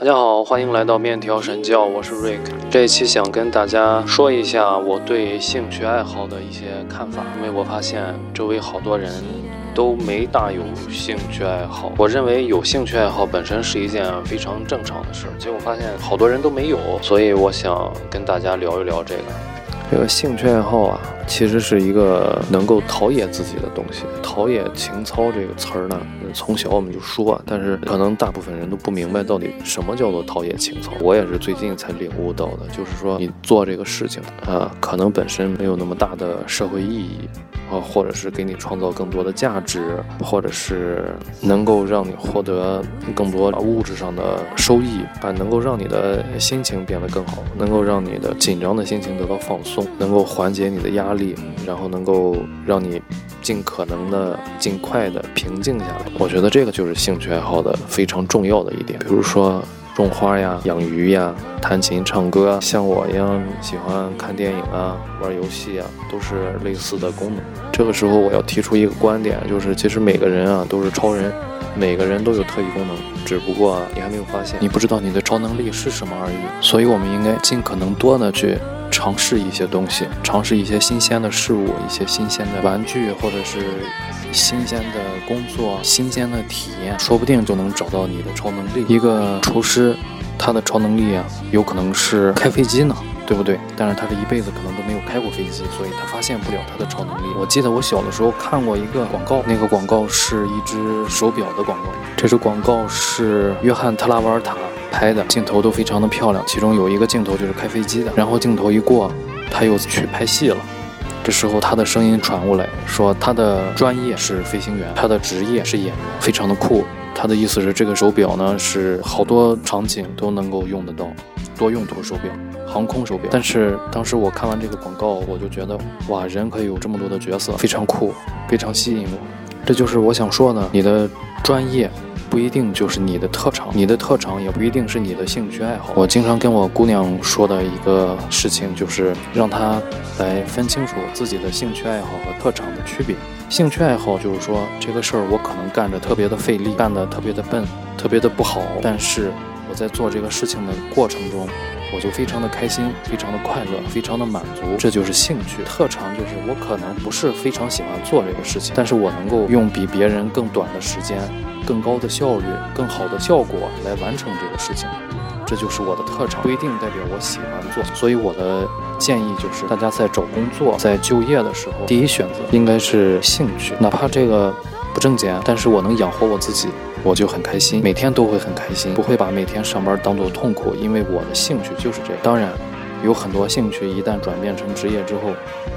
大家好，欢迎来到面条神教，我是 Rick。这一期想跟大家说一下我对兴趣爱好的一些看法，因为我发现周围好多人都没大有兴趣爱好。我认为有兴趣爱好本身是一件非常正常的事儿，结果发现好多人都没有，所以我想跟大家聊一聊这个。这个兴趣爱好啊，其实是一个能够陶冶自己的东西。陶冶情操这个词儿呢，从小我们就说，但是可能大部分人都不明白到底什么叫做陶冶情操。我也是最近才领悟到的，就是说你做这个事情啊，可能本身没有那么大的社会意义。啊，或者是给你创造更多的价值，或者是能够让你获得更多物质上的收益，啊能够让你的心情变得更好，能够让你的紧张的心情得到放松，能够缓解你的压力，然后能够让你尽可能的尽快的平静下来。我觉得这个就是兴趣爱好的非常重要的一点，比如说。种花呀，养鱼呀，弹琴唱歌，像我一样喜欢看电影啊，玩游戏啊，都是类似的功能。这个时候我要提出一个观点，就是其实每个人啊都是超人，每个人都有特异功能，只不过你还没有发现，你不知道你的超能力是什么而已。所以我们应该尽可能多的去尝试一些东西，尝试一些新鲜的事物，一些新鲜的玩具，或者是。新鲜的工作，新鲜的体验，说不定就能找到你的超能力。一个厨师，他的超能力啊，有可能是开飞机呢，对不对？但是他这一辈子可能都没有开过飞机，所以他发现不了他的超能力。我记得我小的时候看过一个广告，那个广告是一只手表的广告。这支广告是约翰特拉瓦尔塔拍的，镜头都非常的漂亮。其中有一个镜头就是开飞机的，然后镜头一过，他又去拍戏了。这时候，他的声音传过来，说他的专业是飞行员，他的职业是演员，非常的酷。他的意思是，这个手表呢是好多场景都能够用得到，多用途手表，航空手表。但是当时我看完这个广告，我就觉得，哇，人可以有这么多的角色，非常酷，非常吸引我。这就是我想说的，你的专业。不一定就是你的特长，你的特长也不一定是你的兴趣爱好。我经常跟我姑娘说的一个事情，就是让她来分清楚自己的兴趣爱好和特长的区别。兴趣爱好就是说，这个事儿我可能干着特别的费力，干得特别的笨，特别的不好，但是我在做这个事情的过程中。我就非常的开心，非常的快乐，非常的满足，这就是兴趣。特长就是我可能不是非常喜欢做这个事情，但是我能够用比别人更短的时间、更高的效率、更好的效果来完成这个事情，这就是我的特长，不一定代表我喜欢做。所以我的建议就是，大家在找工作、在就业的时候，第一选择应该是兴趣，哪怕这个不挣钱，但是我能养活我自己。我就很开心，每天都会很开心，不会把每天上班当做痛苦，因为我的兴趣就是这样。当然，有很多兴趣一旦转变成职业之后，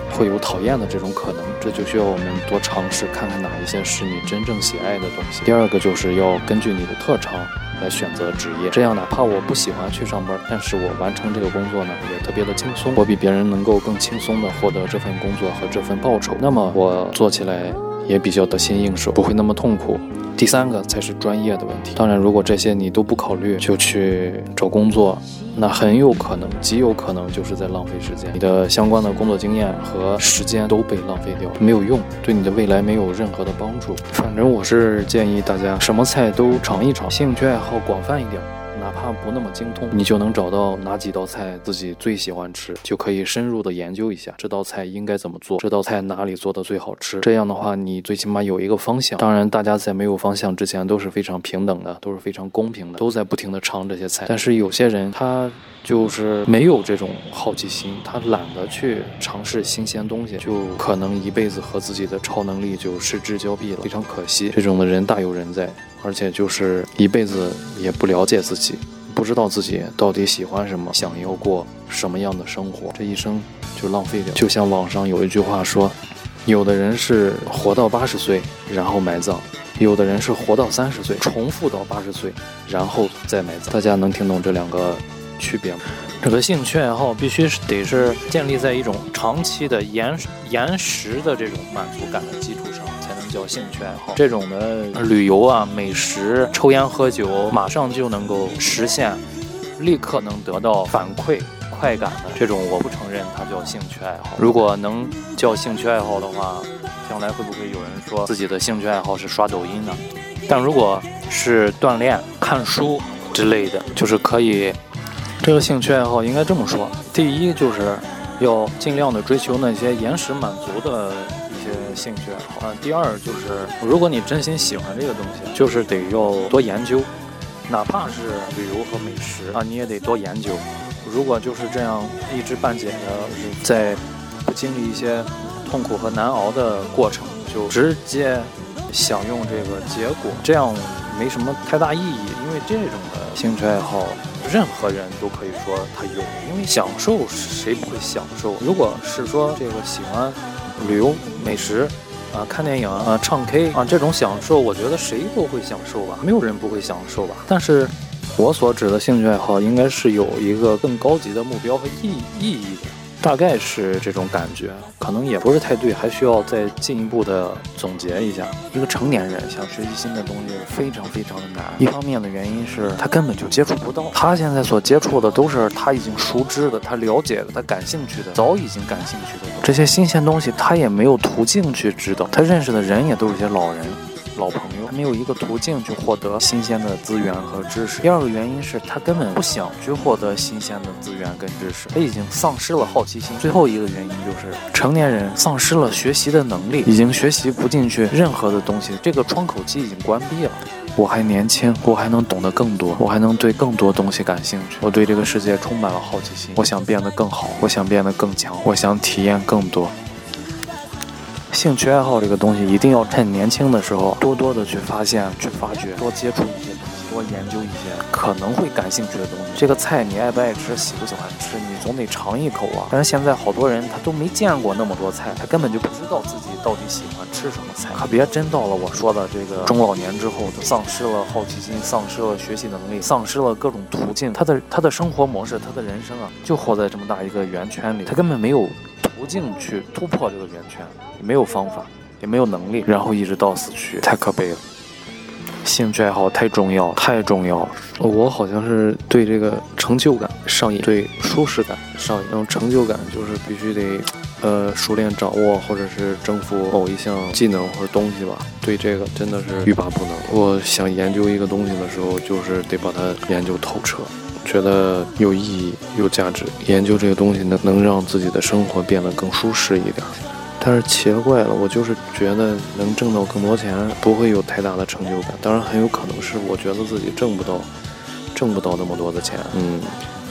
会有讨厌的这种可能，这就需要我们多尝试，看看哪一些是你真正喜爱的东西。第二个就是要根据你的特长来选择职业，这样哪怕我不喜欢去上班，但是我完成这个工作呢，也特别的轻松，我比别人能够更轻松的获得这份工作和这份报酬，那么我做起来也比较得心应手，不会那么痛苦。第三个才是专业的问题。当然，如果这些你都不考虑就去找工作，那很有可能，极有可能就是在浪费时间。你的相关的工作经验和时间都被浪费掉，没有用，对你的未来没有任何的帮助。反正我是建议大家什么菜都尝一尝，兴趣爱好广泛一点。哪怕不那么精通，你就能找到哪几道菜自己最喜欢吃，就可以深入的研究一下这道菜应该怎么做，这道菜哪里做的最好吃。这样的话，你最起码有一个方向。当然，大家在没有方向之前都是非常平等的，都是非常公平的，都在不停的尝这些菜。但是有些人他就是没有这种好奇心，他懒得去尝试新鲜东西，就可能一辈子和自己的超能力就失之交臂了，非常可惜。这种的人大有人在。而且就是一辈子也不了解自己，不知道自己到底喜欢什么，想要过什么样的生活，这一生就浪费掉。就像网上有一句话说，有的人是活到八十岁然后埋葬，有的人是活到三十岁重复到八十岁然后再埋葬。大家能听懂这两个区别吗？这个兴趣爱好必须是得是建立在一种长期的延延时的这种满足感的基础上。叫兴趣爱好，这种的旅游啊、美食、抽烟喝酒，马上就能够实现，立刻能得到反馈、快感的这种，我不承认它叫兴趣爱好。如果能叫兴趣爱好的话，将来会不会有人说自己的兴趣爱好是刷抖音呢？但如果是锻炼、看书、之类的，就是可以。这个兴趣爱好应该这么说：第一，就是要尽量的追求那些延时满足的些兴趣爱好；啊，第二，就是如果你真心喜欢这个东西，就是得要多研究，哪怕是旅游和美食啊，你也得多研究。如果就是这样一知半解的，在不经历一些痛苦和难熬的过程，就直接享用这个结果，这样没什么太大意义。因为这种的兴趣爱好。任何人都可以说他有，因为享受谁不会享受？如果是说这个喜欢旅游、美食啊、看电影啊、唱 K 啊这种享受，我觉得谁都会享受吧，没有人不会享受吧。但是，我所指的兴趣爱好，应该是有一个更高级的目标和意意义的。大概是这种感觉，可能也不是太对，还需要再进一步的总结一下。一个成年人想学习新的东西，非常非常的难。一方面的原因是他根本就接触不到，他现在所接触的都是他已经熟知的、他了解的、他感兴趣的、早已经感兴趣的这些新鲜东西，他也没有途径去知道。他认识的人也都是些老人。没有一个途径去获得新鲜的资源和知识。第二个原因是他根本不想去获得新鲜的资源跟知识，他已经丧失了好奇心。最后一个原因就是成年人丧失了学习的能力，已经学习不进去任何的东西，这个窗口期已经关闭了。我还年轻，我还能懂得更多，我还能对更多东西感兴趣。我对这个世界充满了好奇心，我想变得更好，我想变得更强，我想体验更多。兴趣爱好这个东西，一定要趁年轻的时候多多的去发现、去发掘，多接触一些东西，多研究一些可能会感兴趣的东西。这个菜你爱不爱吃，喜不喜欢吃，你总得尝一口啊。但是现在好多人他都没见过那么多菜，他根本就不知道自己到底喜欢吃什么菜。可别真到了我说的这个中老年之后，他丧失了好奇心，丧失了学习能力，丧失了各种途径，他的他的生活模式，他的人生啊，就活在这么大一个圆圈里，他根本没有。途径去突破这个圆圈，也没有方法，也没有能力，然后一直到死去，太可悲了。兴趣爱好太重要，太重要了。我好像是对这个成就感上瘾，对舒适感上瘾。那种成就感就是必须得，呃，熟练掌握或者是征服某一项技能或者东西吧。对这个真的是欲罢不能。我想研究一个东西的时候，就是得把它研究透彻。觉得有意义、有价值，研究这个东西能能让自己的生活变得更舒适一点。但是奇了怪了，我就是觉得能挣到更多钱，不会有太大的成就感。当然，很有可能是我觉得自己挣不到，挣不到那么多的钱。嗯，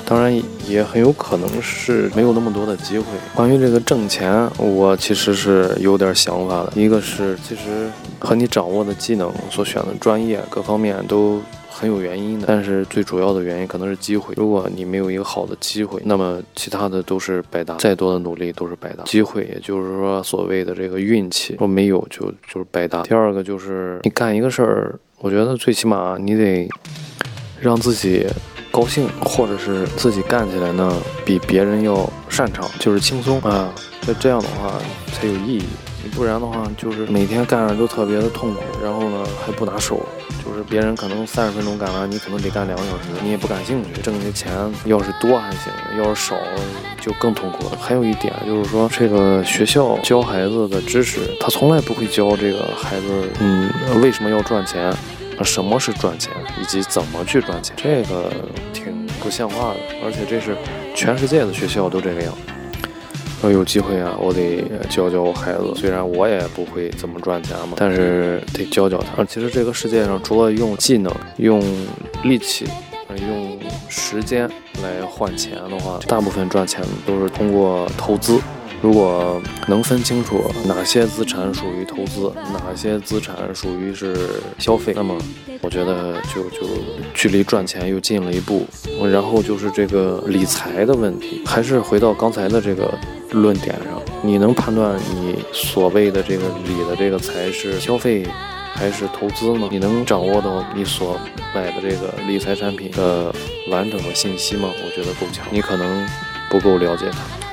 当然也很有可能是没有那么多的机会。关于这个挣钱，我其实是有点想法的。一个是，其实和你掌握的技能、所选的专业各方面都。很有原因的，但是最主要的原因可能是机会。如果你没有一个好的机会，那么其他的都是白搭，再多的努力都是白搭。机会也就是说所谓的这个运气，说没有就就是白搭。第二个就是你干一个事儿，我觉得最起码你得让自己高兴，或者是自己干起来呢比别人要擅长，就是轻松啊。那这样的话才有意义。不然的话，就是每天干着都特别的痛苦，然后呢还不拿手，就是别人可能三十分钟干完，你可能得干两个小时，你也不感兴趣。挣的钱要是多还行，要是少就更痛苦了。还有一点就是说，这个学校教孩子的知识，他从来不会教这个孩子，嗯，为什么要赚钱，什么是赚钱，以及怎么去赚钱，这个挺不像话的。而且这是全世界的学校都这个样。要有机会啊，我得教教我孩子。虽然我也不会怎么赚钱嘛，但是得教教他。其实这个世界上，除了用技能、用力气、用时间来换钱的话，大部分赚钱都是通过投资。如果能分清楚哪些资产属于投资，哪些资产属于是消费，那么我觉得就就距离赚钱又近了一步。然后就是这个理财的问题，还是回到刚才的这个论点上，你能判断你所谓的这个理的这个财是消费还是投资吗？你能掌握到你所买的这个理财产品的完整的信息吗？我觉得够呛，你可能不够了解它。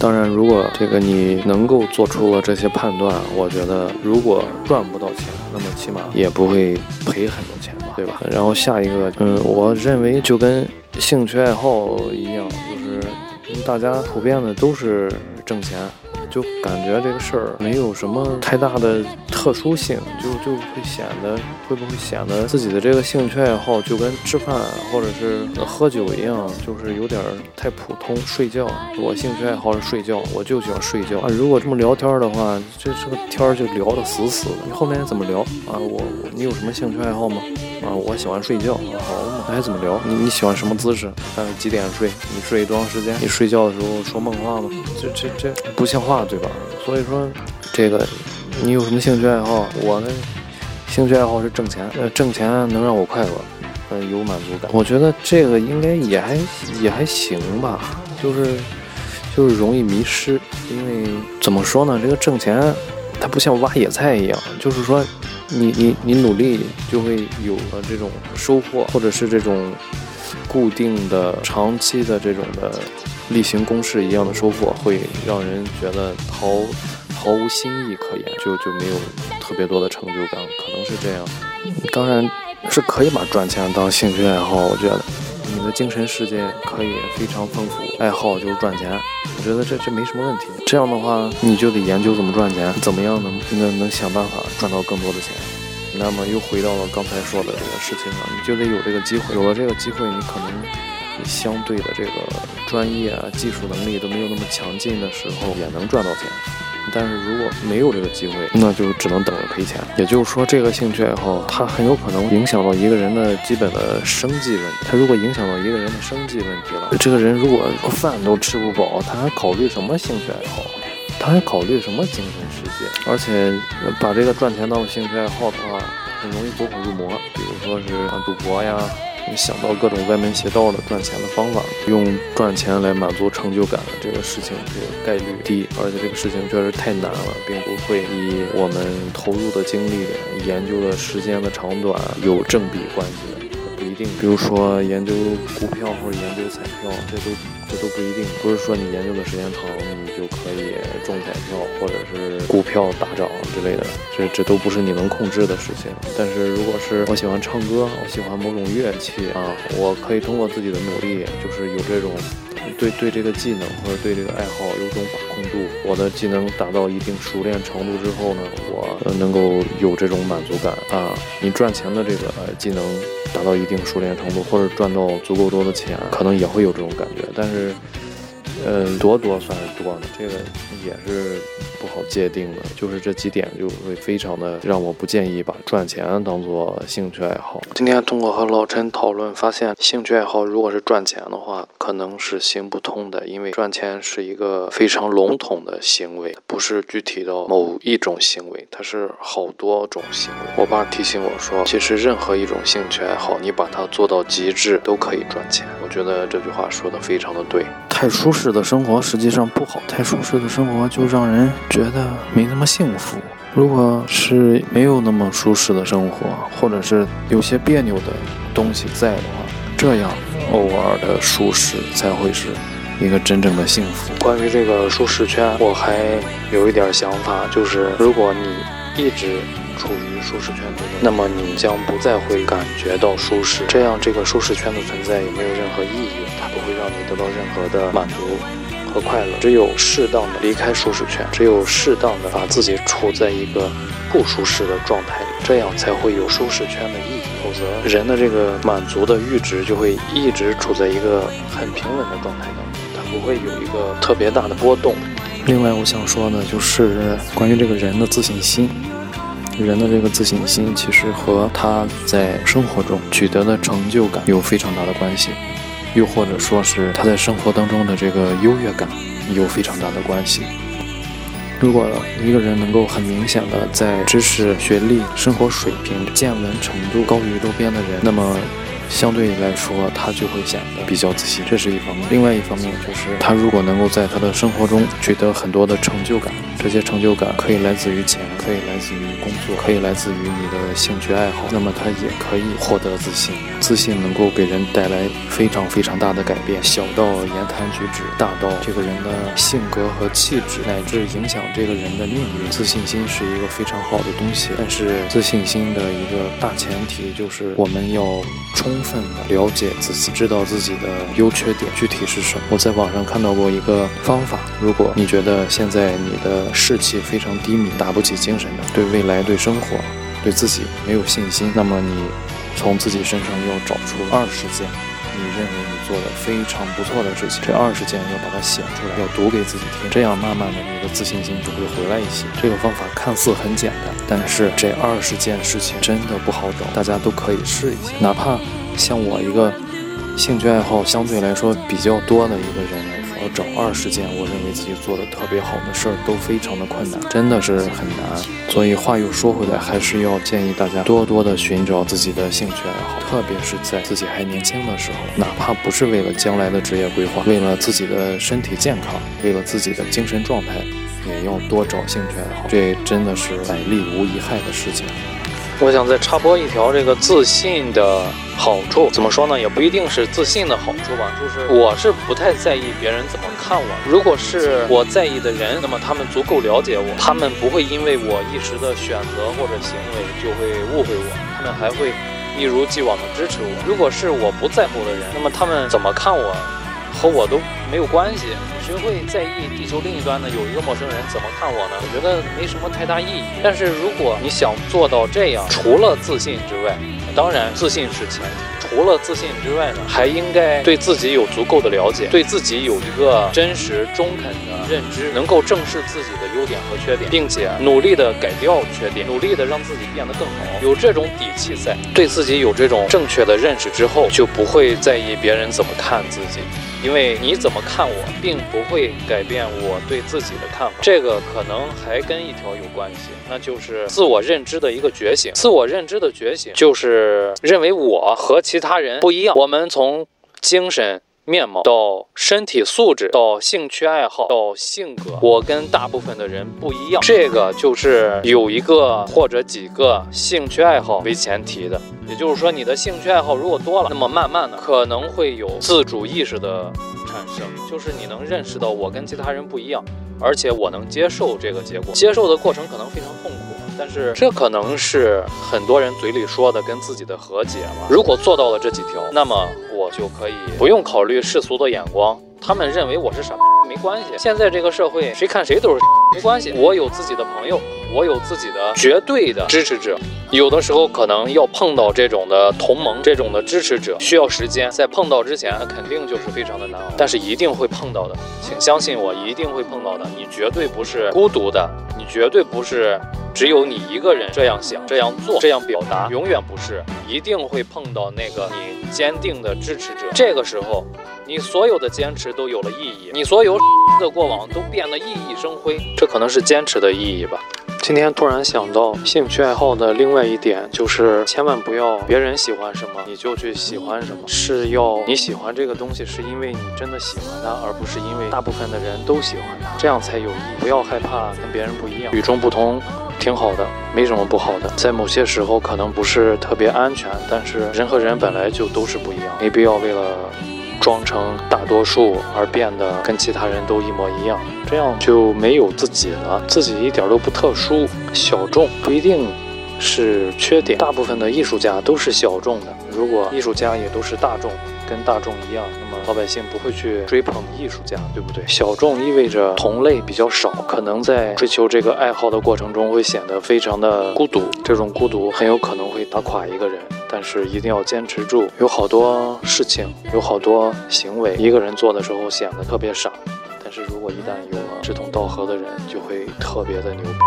当然，如果这个你能够做出了这些判断，我觉得如果赚不到钱，那么起码也不会赔很多钱吧，对吧？然后下一个，嗯，我认为就跟兴趣爱好一样，就是大家普遍的都是挣钱，就感觉这个事儿没有什么太大的特殊性，就就会显得会不会显得自己的这个兴趣爱好就跟吃饭或者是喝酒一样，就是有点太普通。睡觉，我兴趣爱好是睡觉，我就喜欢睡觉啊。如果这么聊天的话，这这个天就聊得死死的。你后面怎么聊啊？我你有什么兴趣爱好吗？啊，我喜欢睡觉。好嘛，那还怎么聊？你你喜欢什么姿势？大概几点睡？你睡多长时间？你睡觉的时候说梦话吗？这这这不像话，对吧？所以说，这个你有什么兴趣爱好？我呢兴趣爱好是挣钱，呃，挣钱能让我快乐，嗯，有满足感。我觉得这个应该也还也还行吧，就是就是容易迷失，因为怎么说呢？这个挣钱它不像挖野菜一样，就是说。你你你努力就会有了这种收获，或者是这种固定的、长期的这种的例行公事一样的收获，会让人觉得毫毫无新意可言，就就没有特别多的成就感，可能是这样。当然是可以把赚钱当兴趣爱好，我觉得你的精神世界可以非常丰富，爱好就是赚钱。我觉得这这没什么问题。这样的话，你就得研究怎么赚钱，怎么样能能能想办法赚到更多的钱。那么又回到了刚才说的这个事情上，你就得有这个机会。有了这个机会，你可能你相对的这个专业啊、技术能力都没有那么强劲的时候，也能赚到钱。但是如果没有这个机会，那就只能等着赔钱。也就是说，这个兴趣爱好它很有可能影响到一个人的基本的生计问题。它如果影响到一个人的生计问题了，这个人如果饭都吃不饱，他还考虑什么兴趣爱好？他还考虑什么精神世界？而且把这个赚钱当做兴趣爱好的话，很容易走火入魔。比如说是赌博呀。你想到各种歪门邪道的赚钱的方法，用赚钱来满足成就感的这个事情，这个概率低，而且这个事情确实太难了，并不会以我们投入的精力、研究的时间的长短有正比关系的，不一定。比如说研究股票或者研究彩票，这都这都不一定。不是说你研究的时间长，你就可以中彩票或者是股票大涨之类的，这这都不是你能控制的事情。但是如果是我喜欢唱歌，我喜欢某种乐器。啊，我可以通过自己的努力，就是有这种对对这个技能或者对这个爱好有种把控度。我的技能达到一定熟练程度之后呢，我能够有这种满足感啊。你赚钱的这个技能达到一定熟练程度，或者赚到足够多的钱，可能也会有这种感觉。但是。嗯，多多算是多呢，这个也是不好界定的。就是这几点就会非常的让我不建议把赚钱当做兴趣爱好。今天通过和老陈讨论，发现兴趣爱好如果是赚钱的话，可能是行不通的，因为赚钱是一个非常笼统的行为，不是具体到某一种行为，它是好多种行为。我爸提醒我说，其实任何一种兴趣爱好，你把它做到极致都可以赚钱。我觉得这句话说的非常的对。太舒适的生活实际上不好，太舒适的生活就让人觉得没那么幸福。如果是没有那么舒适的生活，或者是有些别扭的东西在的话，这样偶尔的舒适才会是一个真正的幸福。关于这个舒适圈，我还有一点想法，就是如果你一直处于舒适圈之中，那么你将不再会感觉到舒适，这样这个舒适圈的存在也没有任何意义。它不会让你得到任何的满足和快乐。只有适当的离开舒适圈，只有适当的把自己处在一个不舒适的状态里，这样才会有舒适圈的意义。否则，人的这个满足的阈值就会一直处在一个很平稳的状态当中，它不会有一个特别大的波动。另外，我想说的就是关于这个人的自信心。人的这个自信心其实和他在生活中取得的成就感有非常大的关系。又或者说是他在生活当中的这个优越感有非常大的关系。如果一个人能够很明显的在知识、学历、生活水平、见闻程度高于周边的人，那么。相对来说，他就会显得比较自信，这是一方面。另外一方面就是，他如果能够在他的生活中取得很多的成就感，这些成就感可以来自于钱，可以来自于工作，可以来自于你的兴趣爱好，那么他也可以获得自信。自信能够给人带来非常非常大的改变，小到言谈举止，大到这个人的性格和气质，乃至影响这个人的命运。自信心是一个非常好的东西，但是自信心的一个大前提就是我们要充。充分的了解自己，知道自己的优缺点具体是什么。我在网上看到过一个方法，如果你觉得现在你的士气非常低迷，打不起精神的，对未来、对生活、对自己没有信心，那么你从自己身上要找出二十件你认为你做的非常不错的事情，这二十件要把它写出来，要读给自己听，这样慢慢的你的自信心就会回来一些。这个方法看似很简单，但是这二十件事情真的不好找，大家都可以试一下。哪怕像我一个兴趣爱好相对来说比较多的一个人来说，要找二十件我认为自己做的特别好的事儿都非常的困难，真的是很难。所以话又说回来，还是要建议大家多多的寻找自己的兴趣爱好，特别是在自己还年轻的时候，哪怕不是为了将来的职业规划，为了自己的身体健康，为了自己的精神状态，也要多找兴趣爱好，这真的是百利无一害的事情。我想再插播一条这个自信的好处，怎么说呢？也不一定是自信的好处吧，就是我是不太在意别人怎么看我。如果是我在意的人，那么他们足够了解我，他们不会因为我一时的选择或者行为就会误会我，他们还会一如既往的支持我。如果是我不在乎的人，那么他们怎么看我？和我都没有关系，谁会在意地球另一端呢？有一个陌生人怎么看我呢？我觉得没什么太大意义。但是如果你想做到这样，除了自信之外，当然自信是前提。除了自信之外呢，还应该对自己有足够的了解，对自己有一个真实中肯的认知，能够正视自己的优点和缺点，并且努力的改掉缺点，努力的让自己变得更好。有这种底气在，对自己有这种正确的认识之后，就不会在意别人怎么看自己。因为你怎么看我，并不会改变我对自己的看法。这个可能还跟一条有关系，那就是自我认知的一个觉醒。自我认知的觉醒，就是认为我和其他人不一样。我们从精神面貌到身体素质到兴趣爱好到性格，我跟大部分的人不一样。这个就是有一个或者几个兴趣爱好为前提的。也就是说，你的兴趣爱好如果多了，那么慢慢的可能会有自主意识的产生，就是你能认识到我跟其他人不一样，而且我能接受这个结果。接受的过程可能非常痛苦，但是这可能是很多人嘴里说的跟自己的和解了。如果做到了这几条，那么我就可以不用考虑世俗的眼光。他们认为我是傻，没关系。现在这个社会，谁看谁都是没关系。我有自己的朋友，我有自己的绝对的支持者。有的时候可能要碰到这种的同盟，这种的支持者，需要时间。在碰到之前，肯定就是非常的难熬，但是一定会碰到的，请相信我，一定会碰到的。你绝对不是孤独的，你绝对不是只有你一个人这样想、这样做、这样表达，永远不是，一定会碰到那个你坚定的支持者。这个时候。你所有的坚持都有了意义，你所有的过往都变得熠熠生辉，这可能是坚持的意义吧。今天突然想到，兴趣爱好的另外一点就是，千万不要别人喜欢什么你就去喜欢什么，是要你喜欢这个东西是因为你真的喜欢它，而不是因为大部分的人都喜欢它，这样才有意义。不要害怕跟别人不一样，与众不同挺好的，没什么不好的。在某些时候可能不是特别安全，但是人和人本来就都是不一样，没必要为了。装成大多数而变得跟其他人都一模一样，这样就没有自己了，自己一点都不特殊，小众不一定是缺点。大部分的艺术家都是小众的，如果艺术家也都是大众，跟大众一样，老百姓不会去追捧艺术家，对不对？小众意味着同类比较少，可能在追求这个爱好的过程中会显得非常的孤独，这种孤独很有可能会打垮一个人。但是一定要坚持住，有好多事情，有好多行为，一个人做的时候显得特别傻，但是如果一旦有了志同道合的人，就会特别的牛逼。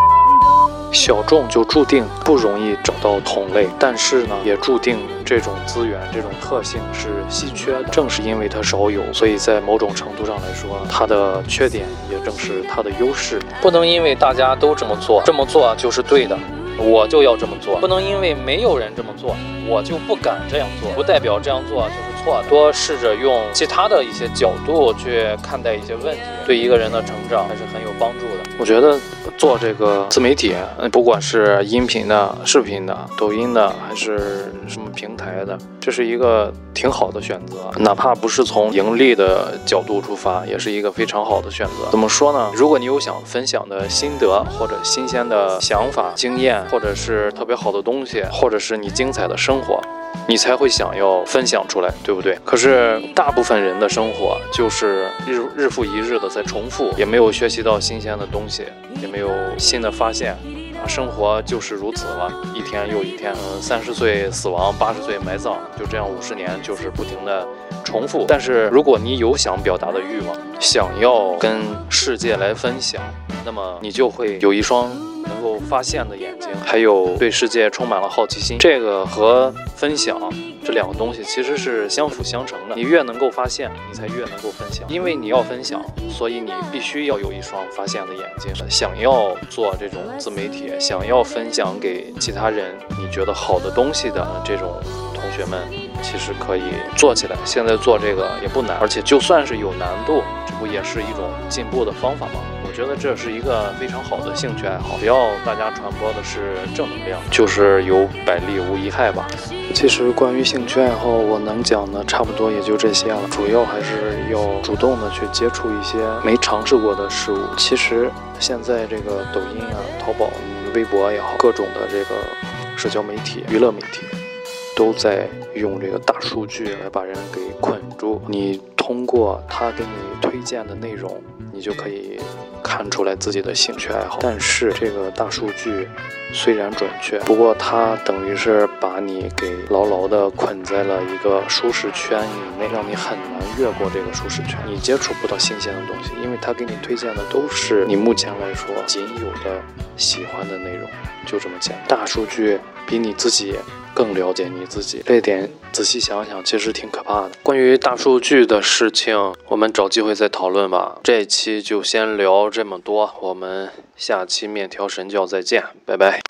小众就注定不容易找到同类，但是呢，也注定这种资源、这种特性是稀缺的。正是因为它少有，所以在某种程度上来说，它的缺点也正是它的优势。不能因为大家都这么做，这么做就是对的。我就要这么做，不能因为没有人这么做，我就不敢这样做。不代表这样做就是错。多试着用其他的一些角度去看待一些问题，对一个人的成长还是很有帮助的。我觉得。做这个自媒体，不管是音频的、视频的、抖音的，还是什么平台的，这是一个挺好的选择。哪怕不是从盈利的角度出发，也是一个非常好的选择。怎么说呢？如果你有想分享的心得，或者新鲜的想法、经验，或者是特别好的东西，或者是你精彩的生活。你才会想要分享出来，对不对？可是大部分人的生活就是日日复一日的在重复，也没有学习到新鲜的东西，也没有新的发现。生活就是如此了，一天又一天。嗯，三十岁死亡，八十岁埋葬，就这样五十年，就是不停的重复。但是如果你有想表达的欲望，想要跟世界来分享，那么你就会有一双。能够发现的眼睛，还有对世界充满了好奇心，这个和分享这两个东西其实是相辅相成的。你越能够发现，你才越能够分享。因为你要分享，所以你必须要有一双发现的眼睛。想要做这种自媒体，想要分享给其他人你觉得好的东西的这种同学们，其实可以做起来。现在做这个也不难，而且就算是有难度，这不也是一种进步的方法吗？我觉得这是一个非常好的兴趣爱好，只要大家传播的是正能量，就是有百利无一害吧。其实关于兴趣爱好，我能讲的差不多也就这些了。主要还是要主动的去接触一些没尝试过的事物。其实现在这个抖音啊、淘宝、微博也好，各种的这个社交媒体、娱乐媒体，都在用这个大数据来把人给捆住。你通过他给你推荐的内容。你就可以看出来自己的兴趣爱好，但是这个大数据虽然准确，不过它等于是把你给牢牢的捆在了一个舒适圈以内，让你很难越过这个舒适圈，你接触不到新鲜的东西，因为它给你推荐的都是你目前来说仅有的喜欢的内容，就这么简单。大数据比你自己。更了解你自己，这点仔细想想，其实挺可怕的。关于大数据的事情，我们找机会再讨论吧。这一期就先聊这么多，我们下期面条神教再见，拜拜。